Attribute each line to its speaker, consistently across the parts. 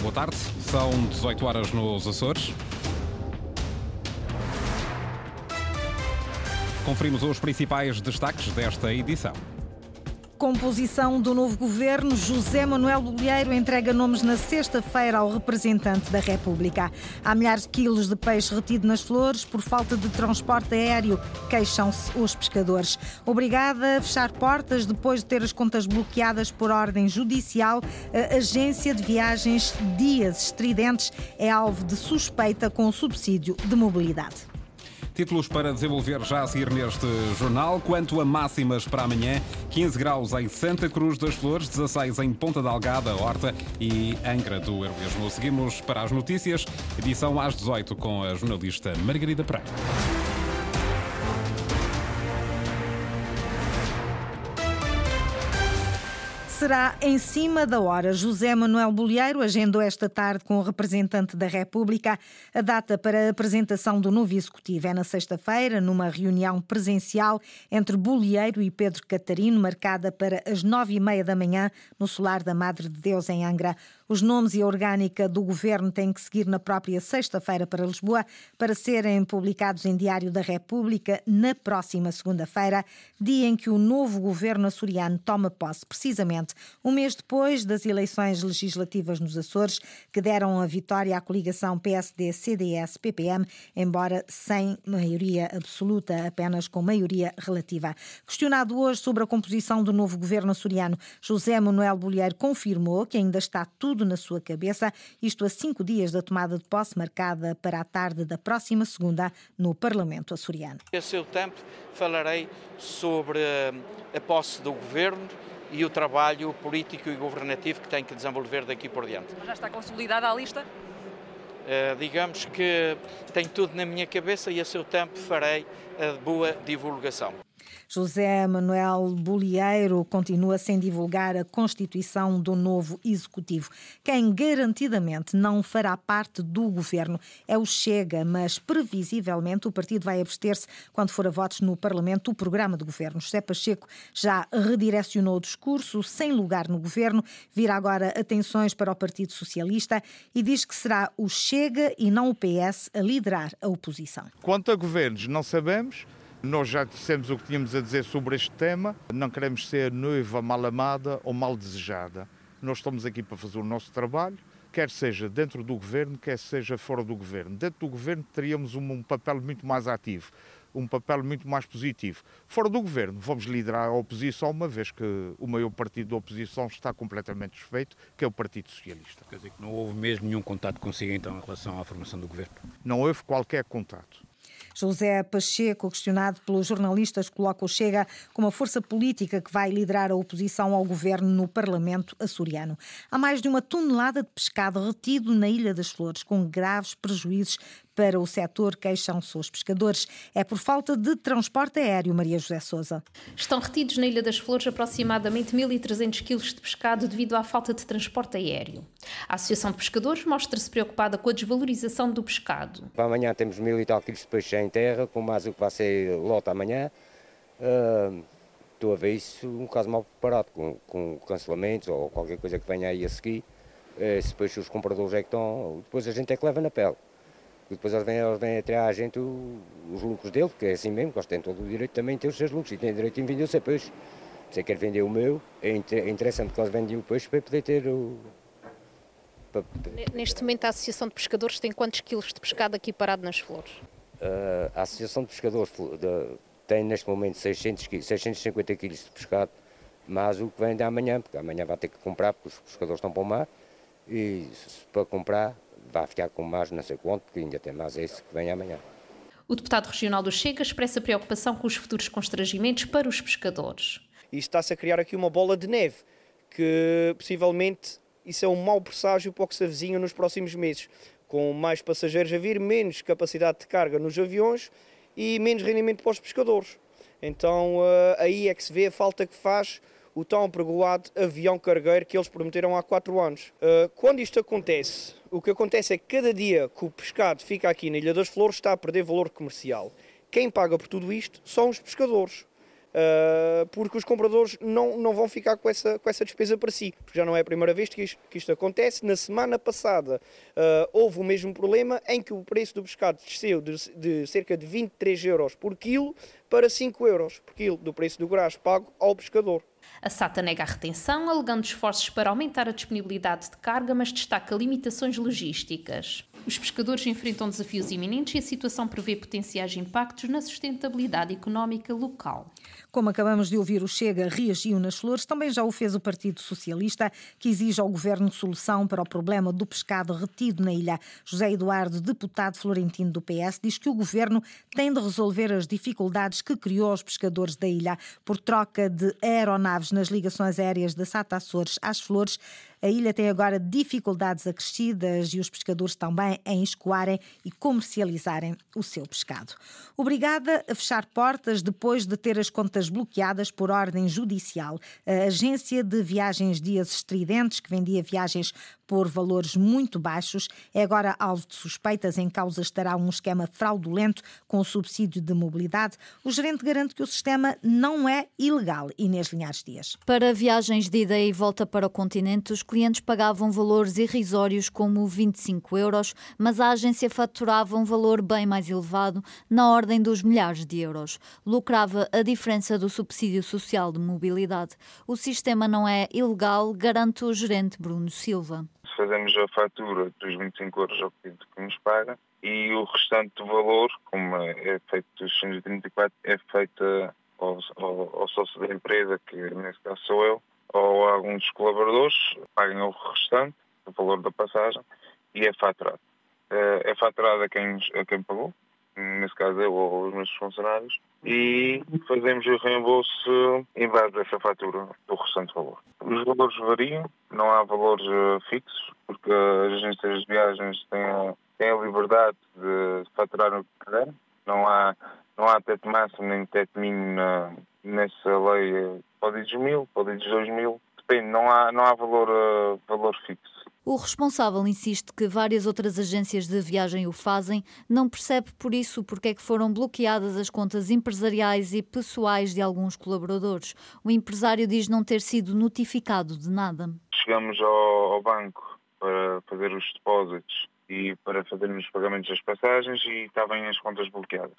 Speaker 1: Boa tarde, são 18 horas nos Açores. Conferimos os principais destaques desta edição.
Speaker 2: Composição do novo governo, José Manuel Bolieiro entrega nomes na sexta-feira ao representante da República. Há milhares de quilos de peixe retido nas flores por falta de transporte aéreo, queixam-se os pescadores. Obrigada a fechar portas depois de ter as contas bloqueadas por ordem judicial, a agência de viagens Dias Estridentes é alvo de suspeita com subsídio de mobilidade.
Speaker 1: Títulos para desenvolver já a seguir neste jornal. Quanto a máximas para amanhã, 15 graus em Santa Cruz das Flores, 16 em Ponta Delgada, Horta e Angra do Heroísmo. Seguimos para as notícias, edição às 18 com a jornalista Margarida Pereira.
Speaker 2: Será em cima da hora. José Manuel Bolieiro agendou esta tarde com o representante da República a data para a apresentação do novo executivo. É na sexta-feira, numa reunião presencial entre Bolieiro e Pedro Catarino, marcada para as nove e meia da manhã no Solar da Madre de Deus, em Angra. Os nomes e a orgânica do governo têm que seguir na própria sexta-feira para Lisboa para serem publicados em Diário da República na próxima segunda-feira, dia em que o novo governo açoriano toma posse, precisamente um mês depois das eleições legislativas nos Açores, que deram a vitória à coligação PSD-CDS-PPM, embora sem maioria absoluta, apenas com maioria relativa. Questionado hoje sobre a composição do novo governo açoriano, José Manuel Bolheiro confirmou que ainda está tudo tudo na sua cabeça, isto a cinco dias da tomada de posse marcada para a tarde da próxima segunda no Parlamento açoriano.
Speaker 3: A seu tempo falarei sobre eh, a posse do governo e o trabalho político e governativo que tem que desenvolver daqui por diante.
Speaker 4: Já está consolidada a lista?
Speaker 3: Uh, digamos que tenho tudo na minha cabeça e a seu tempo farei a boa divulgação.
Speaker 2: José Manuel Bolieiro continua sem divulgar a constituição do novo executivo. Quem garantidamente não fará parte do governo é o Chega, mas previsivelmente o partido vai abster-se quando for a votos no Parlamento o programa de governo. José Pacheco já redirecionou o discurso sem lugar no governo, vira agora atenções para o Partido Socialista e diz que será o Chega e não o PS a liderar a oposição.
Speaker 5: Quanto a governos, não sabemos. Nós já dissemos o que tínhamos a dizer sobre este tema. Não queremos ser noiva mal amada ou mal desejada. Nós estamos aqui para fazer o nosso trabalho, quer seja dentro do governo, quer seja fora do governo. Dentro do governo teríamos um, um papel muito mais ativo, um papel muito mais positivo. Fora do governo, vamos liderar a oposição, uma vez que o maior partido da oposição está completamente desfeito, que é o Partido Socialista.
Speaker 6: Quer dizer que não houve mesmo nenhum contato consigo então em relação à formação do governo?
Speaker 5: Não houve qualquer contato.
Speaker 2: José Pacheco, questionado pelos jornalistas, coloca o Chega como a força política que vai liderar a oposição ao governo no Parlamento açoriano. Há mais de uma tonelada de pescado retido na Ilha das Flores, com graves prejuízos para o setor, queixam-se os pescadores. É por falta de transporte aéreo, Maria José Souza.
Speaker 7: Estão retidos na Ilha das Flores aproximadamente 1.300 quilos de pescado devido à falta de transporte aéreo. A Associação de Pescadores mostra-se preocupada com a desvalorização do pescado.
Speaker 8: Para amanhã temos mil e tal quilos de peixe em terra, com mais o que vai ser lote amanhã. Uh, estou a ver isso um caso mal preparado, com, com cancelamentos ou qualquer coisa que venha aí a seguir. Uh, se depois os compradores é que estão, depois a gente é que leva na pele. E depois eles vêm, eles vêm até à gente o, os lucros dele, porque é assim mesmo, que eles têm todo o direito também de ter os seus lucros e têm direito em vender o seu peixe. Se quer vender o meu, é, interessante que eles vendem o peixe para poder ter o.
Speaker 7: Para... Neste momento, a Associação de Pescadores tem quantos quilos de pescado aqui parado nas flores?
Speaker 8: Uh, a Associação de Pescadores de, tem neste momento 600, 650 quilos de pescado, mas o que vem de amanhã, porque amanhã vai ter que comprar, porque os pescadores estão para o mar, e para comprar vai ficar com mais não sei quanto, porque ainda tem mais esse que vem amanhã.
Speaker 7: O deputado regional do Chega expressa preocupação com os futuros constrangimentos para os pescadores.
Speaker 9: E está-se a criar aqui uma bola de neve, que possivelmente isso é um mau presságio para o que se avizinha nos próximos meses. Com mais passageiros a vir, menos capacidade de carga nos aviões e menos rendimento para os pescadores. Então eh, aí é que se vê a falta que faz o tão apregoado avião cargueiro que eles prometeram há quatro anos. Eh, quando isto acontece, o que acontece é que cada dia que o pescado fica aqui na Ilha das Flores está a perder valor comercial. Quem paga por tudo isto são os pescadores. Uh, porque os compradores não, não vão ficar com essa, com essa despesa para si, porque já não é a primeira vez que isto, que isto acontece. Na semana passada uh, houve o mesmo problema em que o preço do pescado desceu de, de cerca de 23 euros por quilo para 5 euros por quilo do preço do graxo pago ao pescador.
Speaker 7: A SATA nega a retenção, alegando esforços para aumentar a disponibilidade de carga, mas destaca limitações logísticas. Os pescadores enfrentam desafios iminentes e a situação prevê potenciais impactos na sustentabilidade económica local.
Speaker 2: Como acabamos de ouvir, o Chega reagiu nas flores, também já o fez o Partido Socialista, que exige ao governo solução para o problema do pescado retido na ilha. José Eduardo, deputado florentino do PS, diz que o governo tem de resolver as dificuldades que criou aos pescadores da ilha por troca de aeronaves nas ligações aéreas da Sata Açores às Flores. A ilha tem agora dificuldades acrescidas e os pescadores também em escoarem e comercializarem o seu pescado. Obrigada a fechar portas depois de ter as contas bloqueadas por ordem judicial. A agência de viagens Dias Estridentes, que vendia viagens por valores muito baixos, é agora alvo de suspeitas. Em causa estará um esquema fraudulento com subsídio de mobilidade. O gerente garante que o sistema não é ilegal. Inês Linhares Dias.
Speaker 4: Para viagens de ida e volta para o continente, os clientes pagavam valores irrisórios como 25 euros, mas a agência faturava um valor bem mais elevado, na ordem dos milhares de euros. Lucrava a diferença do subsídio social de mobilidade. O sistema não é ilegal, garante o gerente Bruno Silva
Speaker 10: fazemos a fatura dos 25 euros ao cliente que nos paga e o restante do valor, como é feito dos 134, é feita ao, ao, ao, sócio da empresa, que nesse caso sou eu, ou alguns dos colaboradores, paguem o restante, o valor da passagem, e é faturado. Eh, é faturado a quem, a quem pagou, nesse caso eu ou os meus funcionários, e fazemos o reembolso em base dessa fatura do restante valor. Os valores variam, não há valores eh, fixos, porque as agências de viagens têm têm a liberdade de faturar o que quiserem. Não há, não há teto máximo nem teto mínimo na, nessa lei. Pode ir dos mil, pode ir dos dois mil, depende, não há, não há valor, uh, valor fixo.
Speaker 4: O responsável insiste que várias outras agências de viagem o fazem, não percebe por isso porque é que foram bloqueadas as contas empresariais e pessoais de alguns colaboradores. O empresário diz não ter sido notificado de nada.
Speaker 10: Chegamos ao, ao banco para fazer os depósitos e para fazermos os pagamentos das passagens e estavam as contas bloqueadas.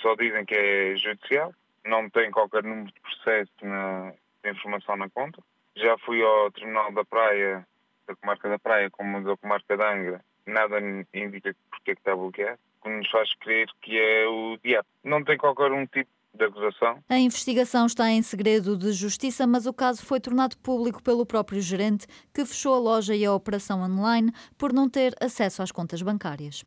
Speaker 10: Só dizem que é judicial, não tem qualquer número de processo na, de informação na conta. Já fui ao Tribunal da Praia da comarca da Praia como da comarca da Angra, nada indica porque é que está bloqueado, o que nos faz crer que é o diabo. Não tem qualquer um tipo de acusação.
Speaker 4: A investigação está em segredo de justiça, mas o caso foi tornado público pelo próprio gerente, que fechou a loja e a operação online por não ter acesso às contas bancárias.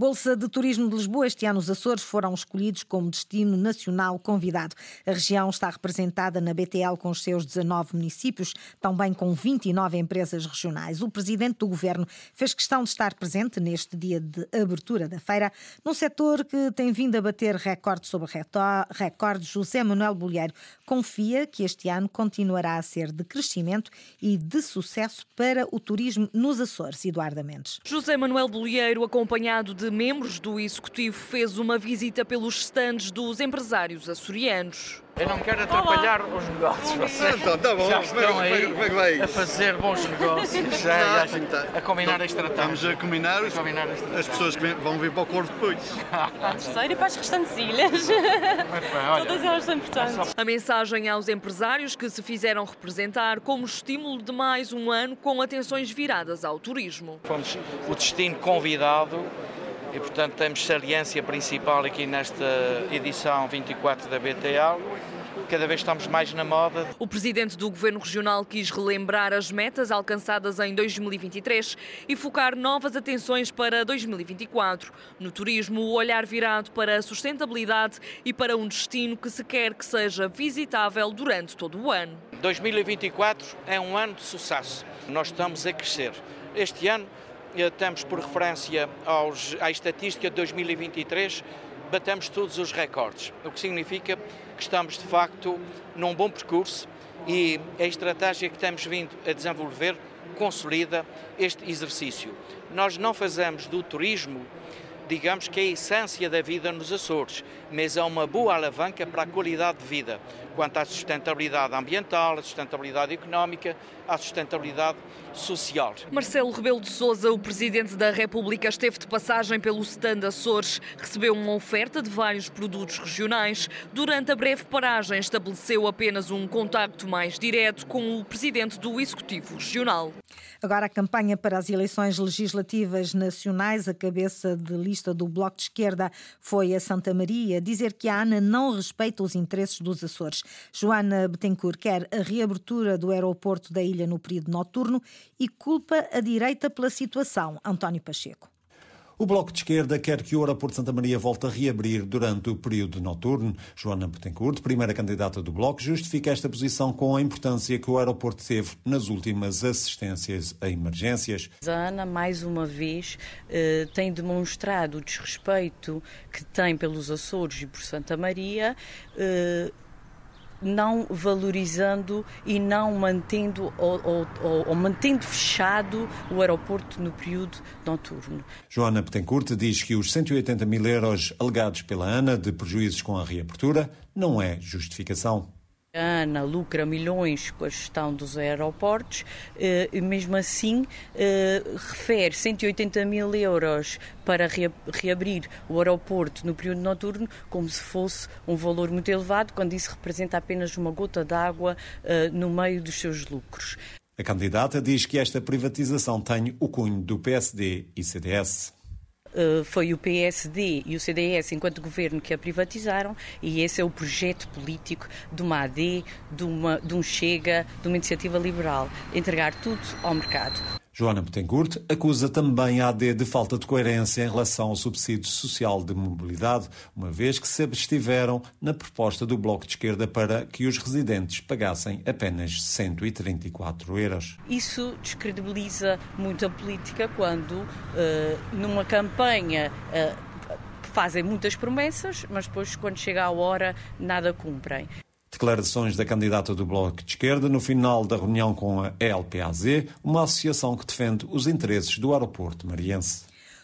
Speaker 2: Bolsa de Turismo de Lisboa, este ano os Açores foram escolhidos como destino nacional convidado. A região está representada na BTL com os seus 19 municípios, também com 29 empresas regionais. O presidente do governo fez questão de estar presente neste dia de abertura da feira, num setor que tem vindo a bater recorde sobre recorde. José Manuel Bolheiro confia que este ano continuará a ser de crescimento e de sucesso para o turismo nos Açores. Eduardo Mendes.
Speaker 11: José Manuel Bolheiro, acompanhado de membros do Executivo fez uma visita pelos stands dos empresários açorianos.
Speaker 3: Eu não quero atrapalhar Olá. os negócios. Vocês
Speaker 12: então, tá bom.
Speaker 3: já estão
Speaker 12: como, é,
Speaker 3: aí
Speaker 12: como é que vai?
Speaker 3: a fazer bons negócios, já, já, tá. a combinar então, esta
Speaker 12: Estamos a combinar, a combinar as pessoas que vão vir para o Corvo depois.
Speaker 13: Para a terceira e para as restantes ilhas. Todas elas são importantes.
Speaker 11: A mensagem aos empresários que se fizeram representar como estímulo de mais um ano com atenções viradas ao turismo.
Speaker 3: Fomos o destino convidado e, portanto, temos saliência principal aqui nesta edição 24 da BTL. Cada vez estamos mais na moda.
Speaker 11: O presidente do Governo Regional quis relembrar as metas alcançadas em 2023 e focar novas atenções para 2024. No turismo, o olhar virado para a sustentabilidade e para um destino que se quer que seja visitável durante todo o ano.
Speaker 3: 2024 é um ano de sucesso. Nós estamos a crescer. Este ano eh, temos por referência aos, à estatística de 2023, batemos todos os recordes, o que significa que estamos de facto num bom percurso e a estratégia que temos vindo a desenvolver consolida este exercício. Nós não fazemos do turismo, digamos que é a essência da vida nos Açores, mas é uma boa alavanca para a qualidade de vida. Quanto à sustentabilidade ambiental, à sustentabilidade económica, à sustentabilidade social.
Speaker 11: Marcelo Rebelo de Sousa, o Presidente da República, esteve de passagem pelo stand Açores, recebeu uma oferta de vários produtos regionais. Durante a breve paragem, estabeleceu apenas um contacto mais direto com o Presidente do Executivo Regional.
Speaker 2: Agora a campanha para as eleições legislativas nacionais, a cabeça de lista do Bloco de Esquerda foi a Santa Maria dizer que a ANA não respeita os interesses dos Açores. Joana Betancourt quer a reabertura do aeroporto da ilha no período noturno e culpa a direita pela situação. António Pacheco.
Speaker 14: O Bloco de Esquerda quer que o aeroporto de Santa Maria volte a reabrir durante o período noturno. Joana Betancourt, primeira candidata do Bloco, justifica esta posição com a importância que o aeroporto teve nas últimas assistências a emergências.
Speaker 15: A ANA, mais uma vez, eh, tem demonstrado o desrespeito que tem pelos Açores e por Santa Maria eh, não valorizando e não mantendo ou, ou, ou, mantendo fechado o aeroporto no período noturno.
Speaker 14: Joana Petencourt diz que os 180 mil euros alegados pela ANA de prejuízos com a reabertura não é justificação.
Speaker 15: A ANA lucra milhões com a gestão dos aeroportos eh, e, mesmo assim, eh, refere 180 mil euros para reabrir o aeroporto no período noturno como se fosse um valor muito elevado, quando isso representa apenas uma gota d'água eh, no meio dos seus lucros.
Speaker 14: A candidata diz que esta privatização tem o cunho do PSD e CDS.
Speaker 15: Uh, foi o PSD e o CDS, enquanto governo, que a privatizaram, e esse é o projeto político de uma AD, de, uma, de um Chega, de uma iniciativa liberal entregar tudo ao mercado.
Speaker 14: Joana Betancourt acusa também a AD de falta de coerência em relação ao subsídio social de mobilidade, uma vez que se abstiveram na proposta do Bloco de Esquerda para que os residentes pagassem apenas 134 euros.
Speaker 15: Isso descredibiliza muito a política quando, uh, numa campanha, uh, fazem muitas promessas, mas depois, quando chega a hora, nada cumprem.
Speaker 14: Declarações da candidata do Bloco de Esquerda no final da reunião com a ELPAZ, uma associação que defende os interesses do aeroporto mariense.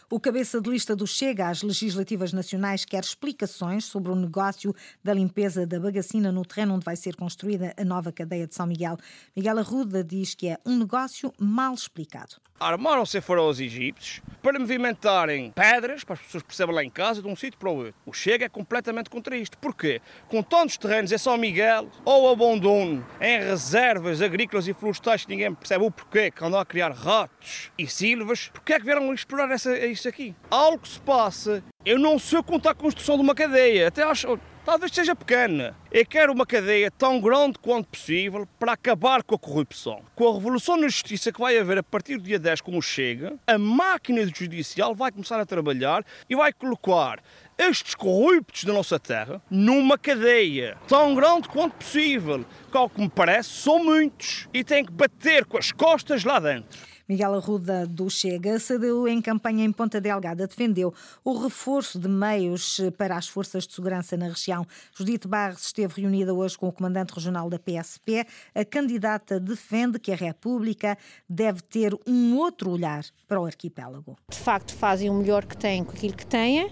Speaker 2: O cabeça de lista do Chega às legislativas nacionais quer explicações sobre o negócio da limpeza da bagacina no terreno onde vai ser construída a nova cadeia de São Miguel. Miguel Arruda diz que é um negócio mal explicado.
Speaker 16: Armaram-se foram os egípcios para movimentarem pedras, para as pessoas percebam lá em casa, de um sítio para o outro. O Chega é completamente contra isto. Porquê? Com tantos terrenos em São Miguel, ou abandono em reservas agrícolas e florestais que ninguém percebe o porquê, que andam a criar ratos e silvas, porquê é que vieram explorar essa, isso aqui? Algo se passa. Eu não sei contar a construção de uma cadeia, até acho talvez seja pequena. Eu quero uma cadeia tão grande quanto possível para acabar com a corrupção. Com a revolução na justiça que vai haver a partir do dia 10 com o Chega, a máquina judicial vai começar a trabalhar e vai colocar estes corruptos da nossa terra numa cadeia tão grande quanto possível, que ao que me parece são muitos e têm que bater com as costas lá dentro.
Speaker 2: Miguel Arruda do Chega, CDU em campanha em Ponta Delgada, defendeu o reforço de meios para as forças de segurança na região. Judite Barres esteve reunida hoje com o comandante regional da PSP. A candidata defende que a República deve ter um outro olhar para o arquipélago.
Speaker 17: De facto, fazem o melhor que têm com aquilo que têm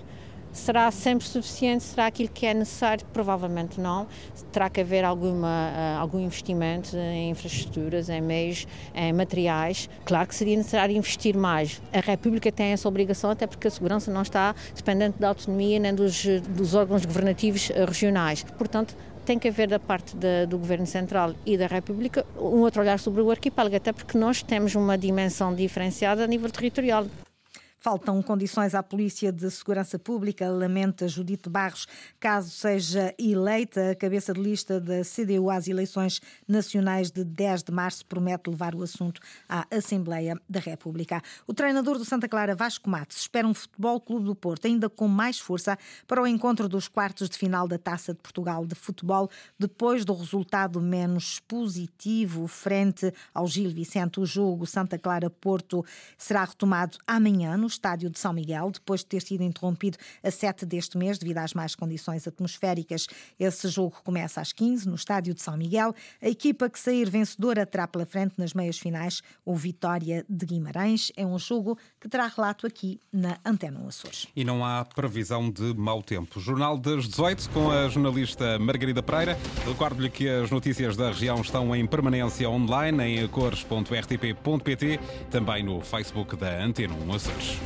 Speaker 17: Será sempre suficiente? Será aquilo que é necessário? Provavelmente não. Terá que haver alguma, uh, algum investimento em infraestruturas, em meios, em materiais. Claro que seria necessário investir mais. A República tem essa obrigação, até porque a segurança não está dependente da autonomia nem dos, dos órgãos governativos eh, regionais. Portanto, tem que haver da parte do Governo Central e da República um outro olhar sobre o arquipélago, até porque nós temos uma dimensão diferenciada a nível territorial.
Speaker 2: Faltam condições à Polícia de Segurança Pública, lamenta Judite Barros, caso seja eleita a cabeça de lista da CDU às eleições nacionais de 10 de março, promete levar o assunto à Assembleia da República. O treinador do Santa Clara, Vasco Matos, espera um Futebol Clube do Porto ainda com mais força para o encontro dos quartos de final da Taça de Portugal de Futebol, depois do resultado menos positivo frente ao Gil Vicente. O jogo Santa Clara-Porto será retomado amanhã estádio de São Miguel, depois de ter sido interrompido a 7 deste mês devido às más condições atmosféricas. Esse jogo começa às 15 no estádio de São Miguel. A equipa que sair vencedora terá pela frente nas meias finais o Vitória de Guimarães. É um jogo que terá relato aqui na Antena Açores.
Speaker 1: E não há previsão de mau tempo. Jornal das 18 com a jornalista Margarida Pereira. Recordo-lhe que as notícias da região estão em permanência online em cores.rtp.pt, também no Facebook da Antena 1 Açores.